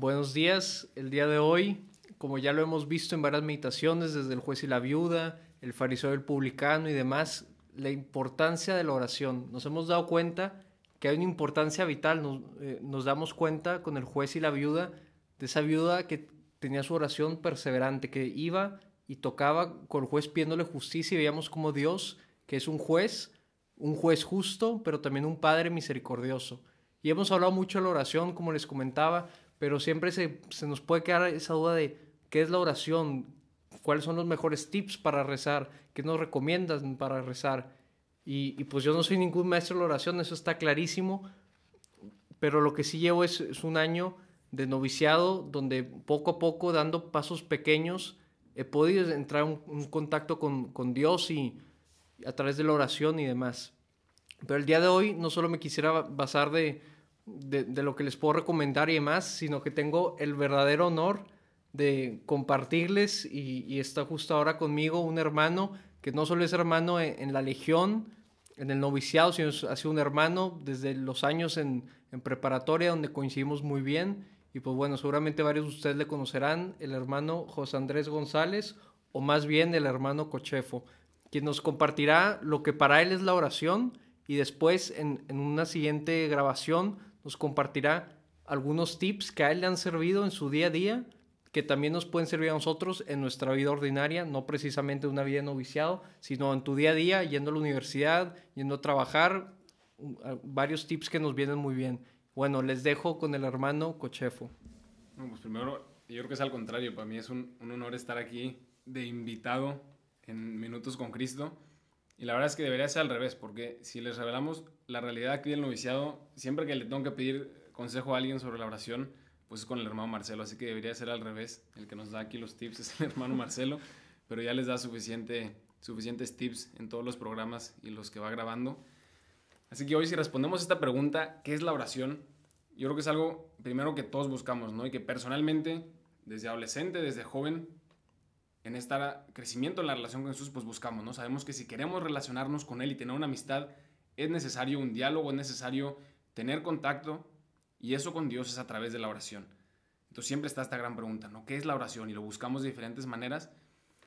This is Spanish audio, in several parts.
Buenos días. El día de hoy, como ya lo hemos visto en varias meditaciones, desde el juez y la viuda, el fariseo y el publicano y demás, la importancia de la oración. Nos hemos dado cuenta que hay una importancia vital. Nos, eh, damos cuenta con el juez y la viuda de esa viuda que tenía su oración perseverante, que iba y tocaba con el juez pidiéndole justicia y veíamos como Dios, que es un juez, un juez justo, pero también un Padre misericordioso. Y hemos hablado mucho de la oración, como les comentaba, pero siempre se, se nos puede quedar esa duda de qué es la oración, cuáles son los mejores tips para rezar, qué nos recomiendan para rezar. Y, pues yo no soy ningún maestro de la oración, eso está clarísimo, pero lo que sí llevo es, es un año de noviciado donde poco a poco, dando pasos pequeños, he podido entrar en un, contacto con, con, Dios y a través de la oración y demás. Pero el día de hoy no solo me quisiera basar de, de, de lo que les puedo recomendar y demás, sino que tengo el verdadero honor de compartirles y, y, está justo ahora conmigo un hermano que no solo es hermano en, en la legión, en el noviciado, sino ha sido un hermano desde los años en, en preparatoria donde coincidimos muy bien. Y pues bueno, seguramente varios de ustedes le conocerán, el hermano José Andrés González, o más bien el hermano Cochefo, quien nos compartirá lo que para él es la oración y después en, en una siguiente grabación nos compartirá algunos tips que a él le han servido en su día a día, que también nos pueden servir a nosotros en nuestra vida ordinaria, no precisamente una vida de noviciado, sino en tu día a día, yendo a la universidad, yendo a trabajar, varios tips que nos vienen muy bien. Bueno, les dejo con el hermano Cochefo. No, pues primero, yo creo que es al contrario. Para mí es un, un, honor estar aquí de invitado en Minutos con Cristo. Y la verdad es que debería ser al revés, porque si les revelamos la realidad aquí del noviciado, siempre que le tengo que pedir consejo a alguien sobre la oración, pues es con el hermano Marcelo. Así que debería ser al revés. El que nos da aquí los tips es el hermano Marcelo, pero ya les da suficiente, suficientes tips en todos los programas y los que va grabando. Así que hoy si respondemos esta pregunta, ¿qué es la oración? Yo creo que es algo primero que todos buscamos, ¿no? Y que personalmente, desde adolescente, desde joven, en este crecimiento en la relación con Jesús, pues buscamos, ¿no? Sabemos que si queremos relacionarnos con Él y tener una amistad, es necesario un diálogo, es necesario tener contacto, y eso con Dios es a través de la oración. Entonces siempre está esta gran pregunta, ¿no? ¿Qué es la oración? Y lo buscamos de diferentes maneras.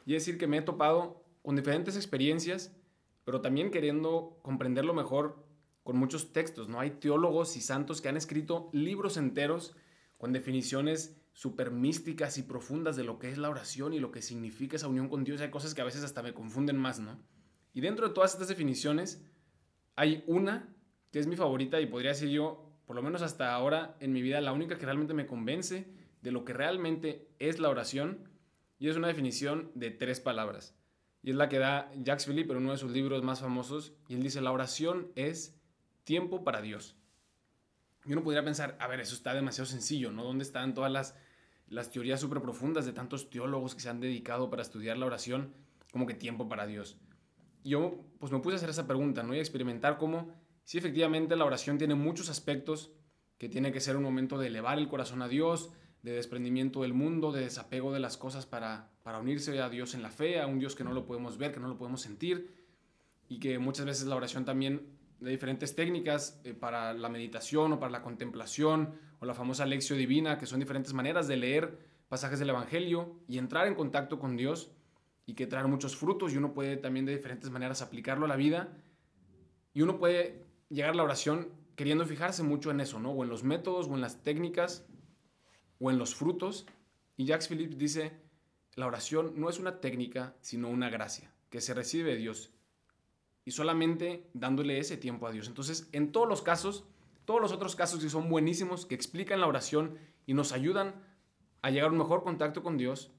Y es decir que me he topado con diferentes experiencias, pero también queriendo comprenderlo mejor con muchos textos, ¿no? Hay teólogos y santos que han escrito libros enteros con definiciones súper místicas y profundas de lo que es la oración y lo que significa esa unión con Dios. Hay cosas que a veces hasta me confunden más, ¿no? Y dentro de todas estas definiciones hay una que es mi favorita y podría decir yo, por lo menos hasta ahora en mi vida, la única que realmente me convence de lo que realmente es la oración y es una definición de tres palabras. Y es la que da Jacques Philippe en uno de sus libros más famosos y él dice, la oración es tiempo para Dios. Y uno podría pensar, a ver, eso está demasiado sencillo, ¿no? ¿Dónde están todas las, las teorías súper profundas de tantos teólogos que se han dedicado para estudiar la oración? Como que tiempo para Dios. yo, pues me puse a hacer esa pregunta, ¿no? Y a experimentar cómo, si efectivamente la oración tiene muchos aspectos, que tiene que ser un momento de elevar el corazón a Dios, de desprendimiento del mundo, de desapego de las cosas para, para unirse a Dios en la fe, a un Dios que no lo podemos ver, que no lo podemos sentir, y que muchas veces la oración también de diferentes técnicas eh, para la meditación o para la contemplación o la famosa lección divina, que son diferentes maneras de leer pasajes del Evangelio y entrar en contacto con Dios y que traen muchos frutos y uno puede también de diferentes maneras aplicarlo a la vida y uno puede llegar a la oración queriendo fijarse mucho en eso, ¿no? O en los métodos o en las técnicas o en los frutos. Y Jacques Philippe dice, la oración no es una técnica, sino una gracia que se recibe de Dios y solamente dándole ese tiempo a Dios. Entonces, en todos los casos, todos los otros casos que son buenísimos, que explican la oración y nos ayudan a llegar a un mejor contacto con Dios,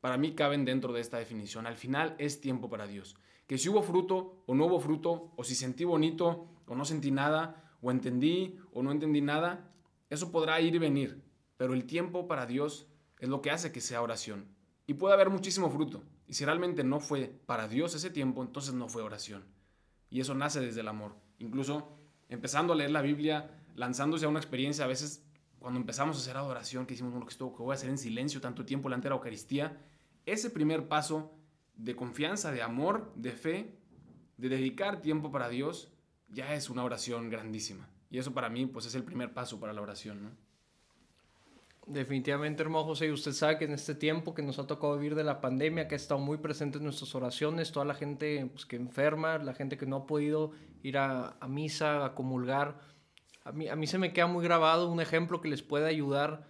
para mí caben dentro de esta definición. Al final es tiempo para Dios. Que si hubo fruto o no hubo fruto, o si sentí bonito o no sentí nada, o entendí o no entendí nada, eso podrá ir y venir. Pero el tiempo para Dios es lo que hace que sea oración. Y puede haber muchísimo fruto. Y si realmente no fue para Dios ese tiempo, entonces no fue oración. Y eso nace desde el amor. Incluso empezando a leer la Biblia, lanzándose a una experiencia, a veces cuando empezamos a hacer adoración, que hicimos, uno que, esto, que voy a hacer en silencio tanto tiempo delante de la Eucaristía, ese primer paso de confianza, de amor, de fe, de dedicar tiempo para Dios, ya es una oración grandísima. Y eso para mí, pues es el primer paso para la oración, ¿no? Definitivamente, hermano José, y usted sabe que en este tiempo que nos ha tocado vivir de la pandemia, que ha estado muy presente en nuestras oraciones, toda la gente pues, que enferma, la gente que no ha podido ir a, misa, a comulgar, a mí, a mí se me queda muy grabado un ejemplo que les puede ayudar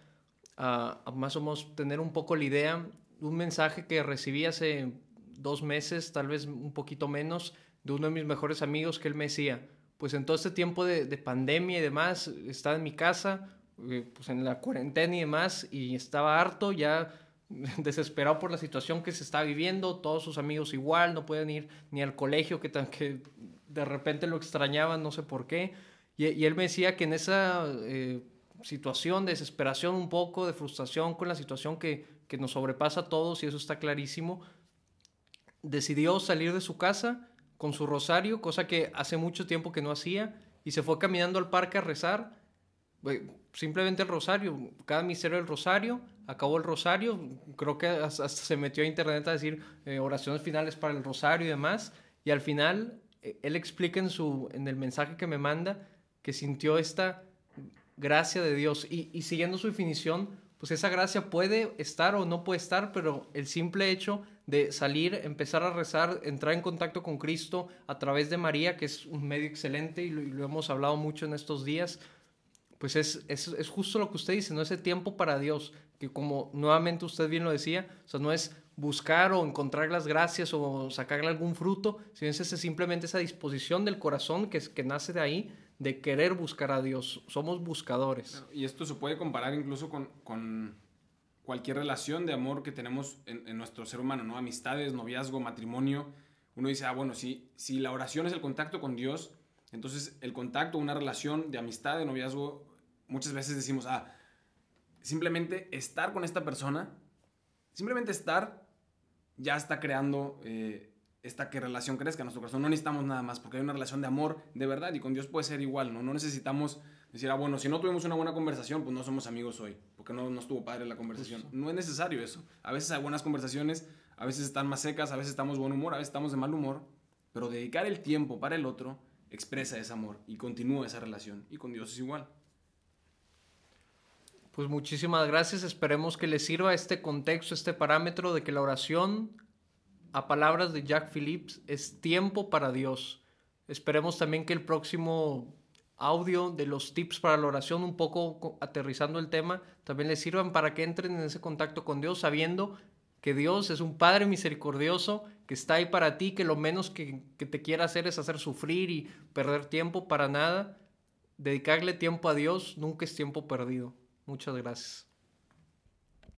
a, más o menos tener un poco la idea, un mensaje que recibí hace dos meses, tal vez un poquito menos, de uno de mis mejores amigos que él me decía, pues en todo este tiempo de, de pandemia y demás, estaba en mi casa, pues en la cuarentena y demás, y estaba harto, ya desesperado por la situación que se está viviendo, todos sus amigos igual, no pueden ir ni al colegio, que, que de repente lo extrañaban, no sé por qué, y, él me decía que en esa eh, situación de desesperación un poco, de frustración con la situación que, que nos sobrepasa a todos, y eso está clarísimo, decidió salir de su casa con su rosario, cosa que hace mucho tiempo que no hacía, y se fue caminando al parque a rezar, simplemente el rosario, cada misterio del rosario, acabó el rosario, creo que hasta, se metió a internet a decir eh, oraciones finales para el rosario y demás, y al final eh, él explica en, su, en el mensaje que me manda que sintió esta gracia de Dios y, y siguiendo su definición, pues esa gracia puede estar o no puede estar, pero el simple hecho de salir, empezar a rezar, entrar en contacto con Cristo a través de María, que es un medio excelente y lo hemos hablado mucho en estos días, pues es, es, es, justo lo que usted dice, no ese tiempo para Dios, que como nuevamente usted bien lo decía, o sea, no es buscar o encontrar las gracias o sacarle algún fruto, sino es simplemente esa disposición del corazón que, que nace de ahí, de querer buscar a Dios. Somos buscadores. Y esto se puede comparar incluso con, con cualquier relación de amor que tenemos en, en, nuestro ser humano, ¿no? Amistades, noviazgo, matrimonio. Uno dice, ah, bueno, si, si la oración es el contacto con Dios, entonces el contacto, una relación de amistad, de noviazgo, muchas veces decimos, ah, simplemente estar con esta persona, simplemente estar, ya está creando eh, esta que relación crezca en nuestro corazón. No necesitamos nada más, porque hay una relación de amor de verdad y con Dios puede ser igual, ¿no? No necesitamos decir, ah, bueno, si no tuvimos una buena conversación, pues no somos amigos hoy, porque no, no estuvo padre la conversación. No es necesario eso. A veces hay buenas conversaciones, a veces están más secas, a veces estamos de buen humor, a veces estamos de mal humor, pero dedicar el tiempo para el otro expresa ese amor y continúa esa relación. Y con Dios es igual. Pues muchísimas gracias. Esperemos que les sirva este contexto, este parámetro de que la oración, a palabras de Jack Phillips, es tiempo para Dios. Esperemos también que el próximo audio de los tips para la oración, un poco aterrizando el tema, también les sirvan para que entren en ese contacto con Dios, sabiendo que Dios es un Padre misericordioso, que está ahí para ti, que lo menos que, que te quiera hacer es hacer sufrir y perder tiempo para nada. Dedicarle tiempo a Dios nunca es tiempo perdido. Muchas gracias.